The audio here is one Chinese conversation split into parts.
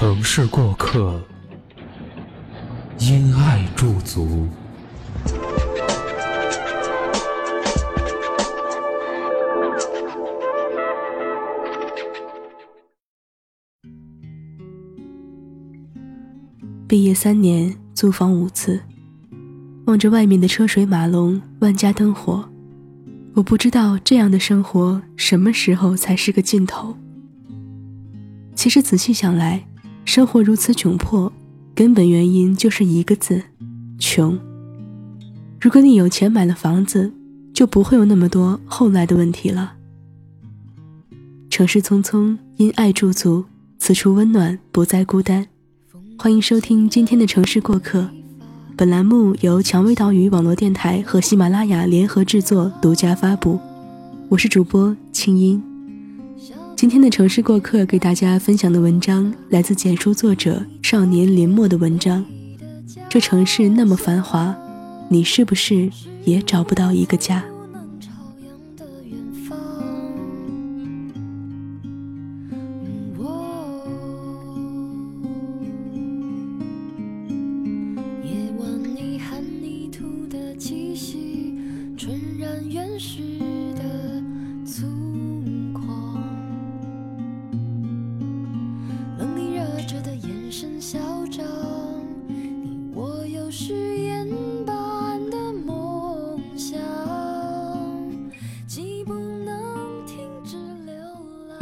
城市过客，因爱驻足。毕业三年，租房五次，望着外面的车水马龙、万家灯火，我不知道这样的生活什么时候才是个尽头。其实仔细想来，生活如此窘迫，根本原因就是一个字：穷。如果你有钱买了房子，就不会有那么多后来的问题了。城市匆匆，因爱驻足，此处温暖，不再孤单。欢迎收听今天的城市过客，本栏目由蔷薇岛屿网络电台和喜马拉雅联合制作，独家发布。我是主播清音。今天的城市过客给大家分享的文章来自简书作者少年林墨的文章。这城市那么繁华，你是不是也找不到一个家？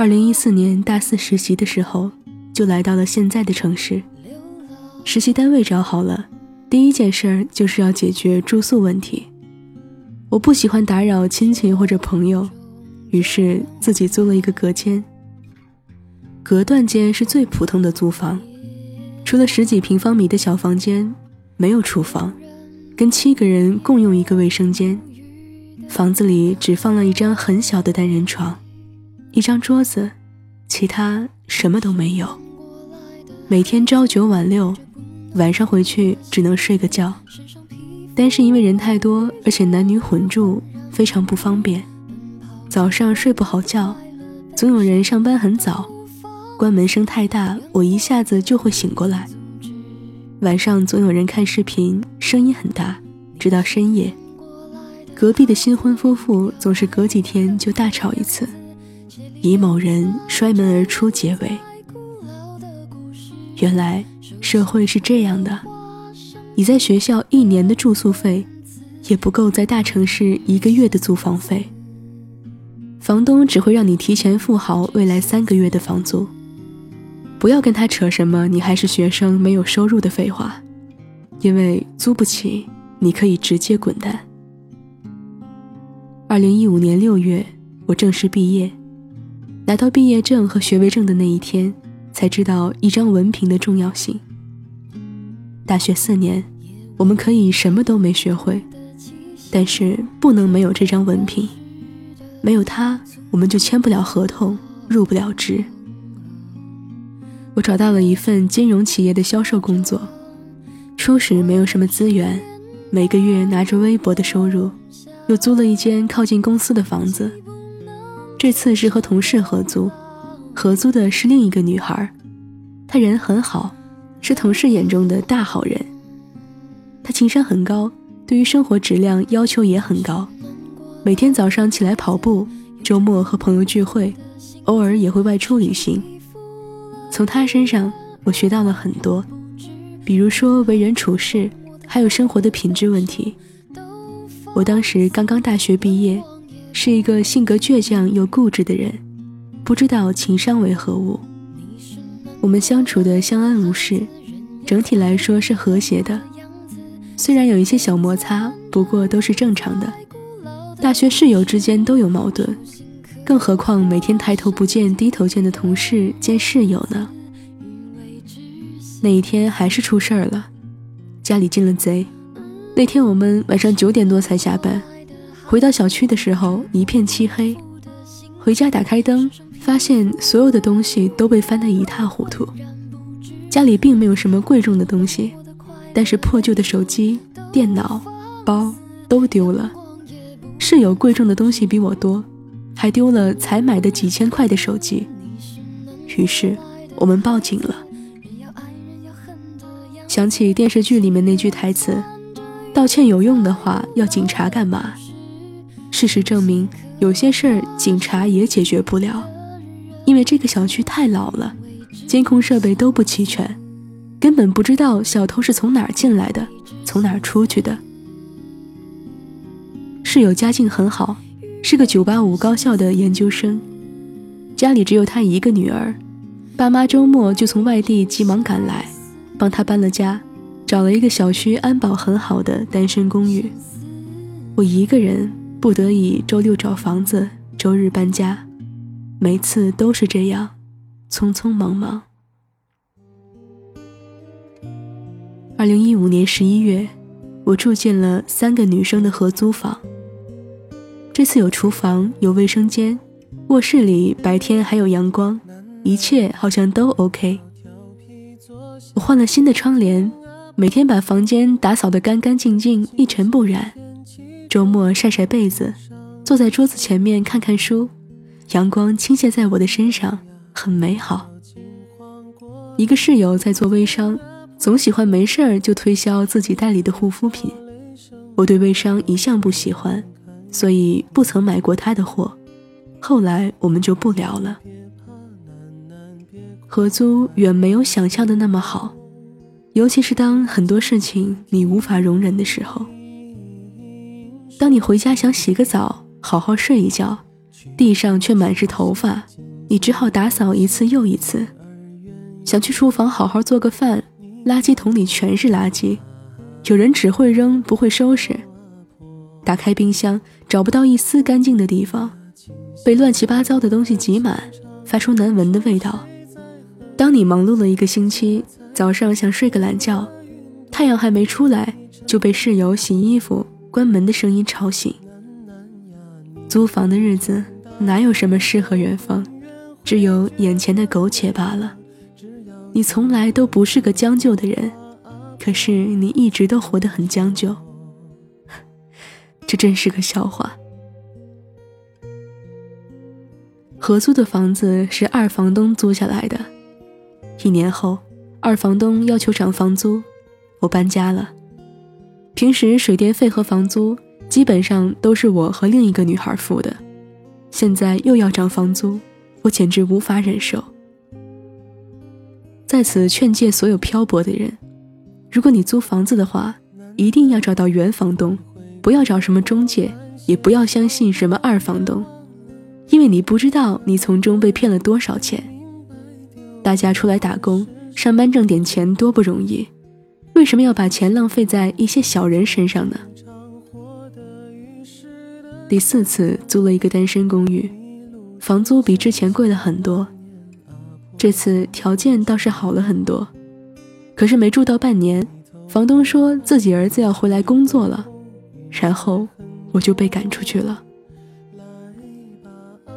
二零一四年大四实习的时候，就来到了现在的城市。实习单位找好了，第一件事儿就是要解决住宿问题。我不喜欢打扰亲戚或者朋友，于是自己租了一个隔间。隔断间是最普通的租房，除了十几平方米的小房间，没有厨房，跟七个人共用一个卫生间。房子里只放了一张很小的单人床。一张桌子，其他什么都没有。每天朝九晚六，晚上回去只能睡个觉。但是因为人太多，而且男女混住，非常不方便。早上睡不好觉，总有人上班很早，关门声太大，我一下子就会醒过来。晚上总有人看视频，声音很大，直到深夜。隔壁的新婚夫妇总是隔几天就大吵一次。以某人摔门而出结尾。原来社会是这样的：你在学校一年的住宿费，也不够在大城市一个月的租房费。房东只会让你提前付好未来三个月的房租。不要跟他扯什么“你还是学生，没有收入”的废话，因为租不起，你可以直接滚蛋。二零一五年六月，我正式毕业。拿到毕业证和学位证的那一天，才知道一张文凭的重要性。大学四年，我们可以什么都没学会，但是不能没有这张文凭。没有它，我们就签不了合同，入不了职。我找到了一份金融企业的销售工作，初始没有什么资源，每个月拿着微薄的收入，又租了一间靠近公司的房子。这次是和同事合租，合租的是另一个女孩，她人很好，是同事眼中的大好人。她情商很高，对于生活质量要求也很高，每天早上起来跑步，周末和朋友聚会，偶尔也会外出旅行。从她身上，我学到了很多，比如说为人处事，还有生活的品质问题。我当时刚刚大学毕业。是一个性格倔强又固执的人，不知道情商为何物。我们相处的相安无事，整体来说是和谐的。虽然有一些小摩擦，不过都是正常的。大学室友之间都有矛盾，更何况每天抬头不见低头见的同事兼室友呢？那一天还是出事儿了，家里进了贼。那天我们晚上九点多才下班，回到小区的时候一片漆黑。回家打开灯，发现所有的东西都被翻得一塌糊涂。家里并没有什么贵重的东西，但是破旧的手机、电脑、包都丢了。室友贵重的东西比我多。还丢了才买的几千块的手机，于是我们报警了。想起电视剧里面那句台词：“道歉有用的话，要警察干嘛？”事实证明，有些事儿警察也解决不了，因为这个小区太老了，监控设备都不齐全，根本不知道小偷是从哪儿进来的，从哪儿出去的。室友家境很好。是个九八五高校的研究生，家里只有他一个女儿，爸妈周末就从外地急忙赶来，帮他搬了家，找了一个小区安保很好的单身公寓。我一个人不得已周六找房子，周日搬家，每次都是这样，匆匆忙忙。二零一五年十一月，我住进了三个女生的合租房。这次有厨房，有卫生间，卧室里白天还有阳光，一切好像都 OK。我换了新的窗帘，每天把房间打扫得干干净净，一尘不染。周末晒晒被子，坐在桌子前面看看书，阳光倾泻在我的身上，很美好。一个室友在做微商，总喜欢没事儿就推销自己代理的护肤品，我对微商一向不喜欢。所以不曾买过他的货，后来我们就不聊了。合租远没有想象的那么好，尤其是当很多事情你无法容忍的时候。当你回家想洗个澡，好好睡一觉，地上却满是头发，你只好打扫一次又一次。想去厨房好好做个饭，垃圾桶里全是垃圾，有人只会扔不会收拾。打开冰箱，找不到一丝干净的地方，被乱七八糟的东西挤满，发出难闻的味道。当你忙碌了一个星期，早上想睡个懒觉，太阳还没出来，就被室友洗衣服、关门的声音吵醒。租房的日子哪有什么诗和远方，只有眼前的苟且罢了。你从来都不是个将就的人，可是你一直都活得很将就。这真是个笑话。合租的房子是二房东租下来的，一年后，二房东要求涨房租，我搬家了。平时水电费和房租基本上都是我和另一个女孩付的，现在又要涨房租，我简直无法忍受。在此劝诫所有漂泊的人：如果你租房子的话，一定要找到原房东。不要找什么中介，也不要相信什么二房东，因为你不知道你从中被骗了多少钱。大家出来打工上班挣点钱多不容易，为什么要把钱浪费在一些小人身上呢？第四次租了一个单身公寓，房租比之前贵了很多，这次条件倒是好了很多，可是没住到半年，房东说自己儿子要回来工作了。然后我就被赶出去了。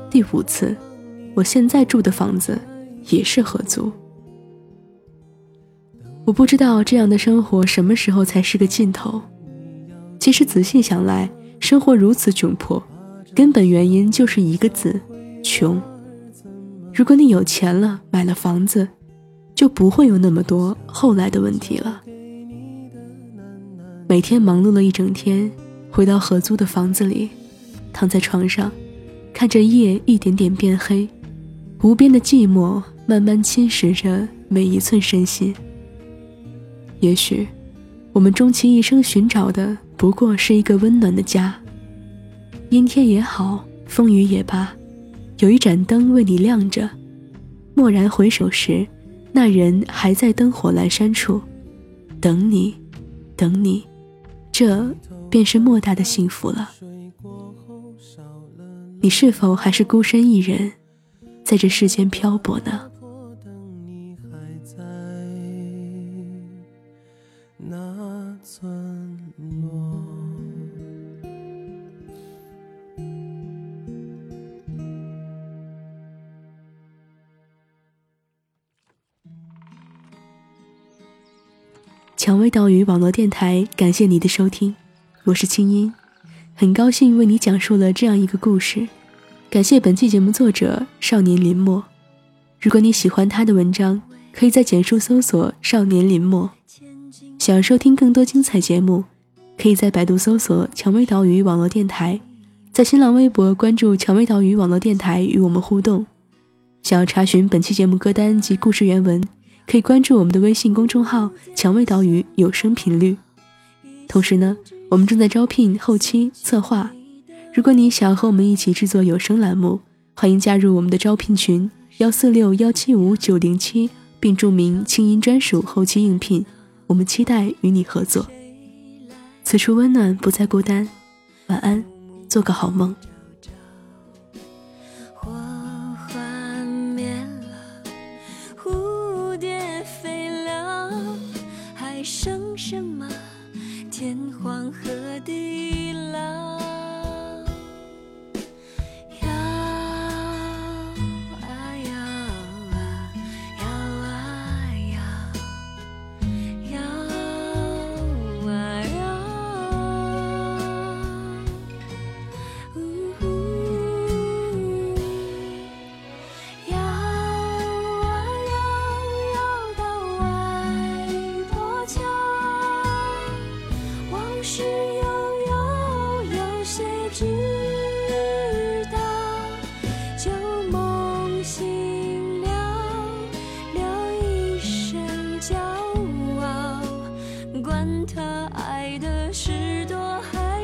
第五次，我现在住的房子也是合租。我不知道这样的生活什么时候才是个尽头。其实仔细想来，生活如此窘迫，根本原因就是一个字：穷。如果你有钱了，买了房子，就不会有那么多后来的问题了。每天忙碌了一整天。回到合租的房子里，躺在床上，看着夜一点点变黑，无边的寂寞慢慢侵蚀着每一寸身心。也许，我们终其一生寻找的不过是一个温暖的家。阴天也好，风雨也罢，有一盏灯为你亮着。蓦然回首时，那人还在灯火阑珊处，等你，等你。这。便是莫大的幸福了。你是否还是孤身一人，在这世间漂泊呢？蔷薇岛屿网络电台，感谢你的收听，我是清音，很高兴为你讲述了这样一个故事。感谢本期节目作者少年林墨。如果你喜欢他的文章，可以在简书搜索“少年林墨”。想要收听更多精彩节目，可以在百度搜索“蔷薇岛屿网络电台”，在新浪微博关注“蔷薇岛屿网络电台”与我们互动。想要查询本期节目歌单及故事原文。可以关注我们的微信公众号“蔷薇岛屿有声频率”。同时呢，我们正在招聘后期策划。如果你想和我们一起制作有声栏目，欢迎加入我们的招聘群：幺四六幺七五九零七，并注明“清音专属后期应聘”。我们期待与你合作。此处温暖，不再孤单。晚安，做个好梦。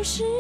是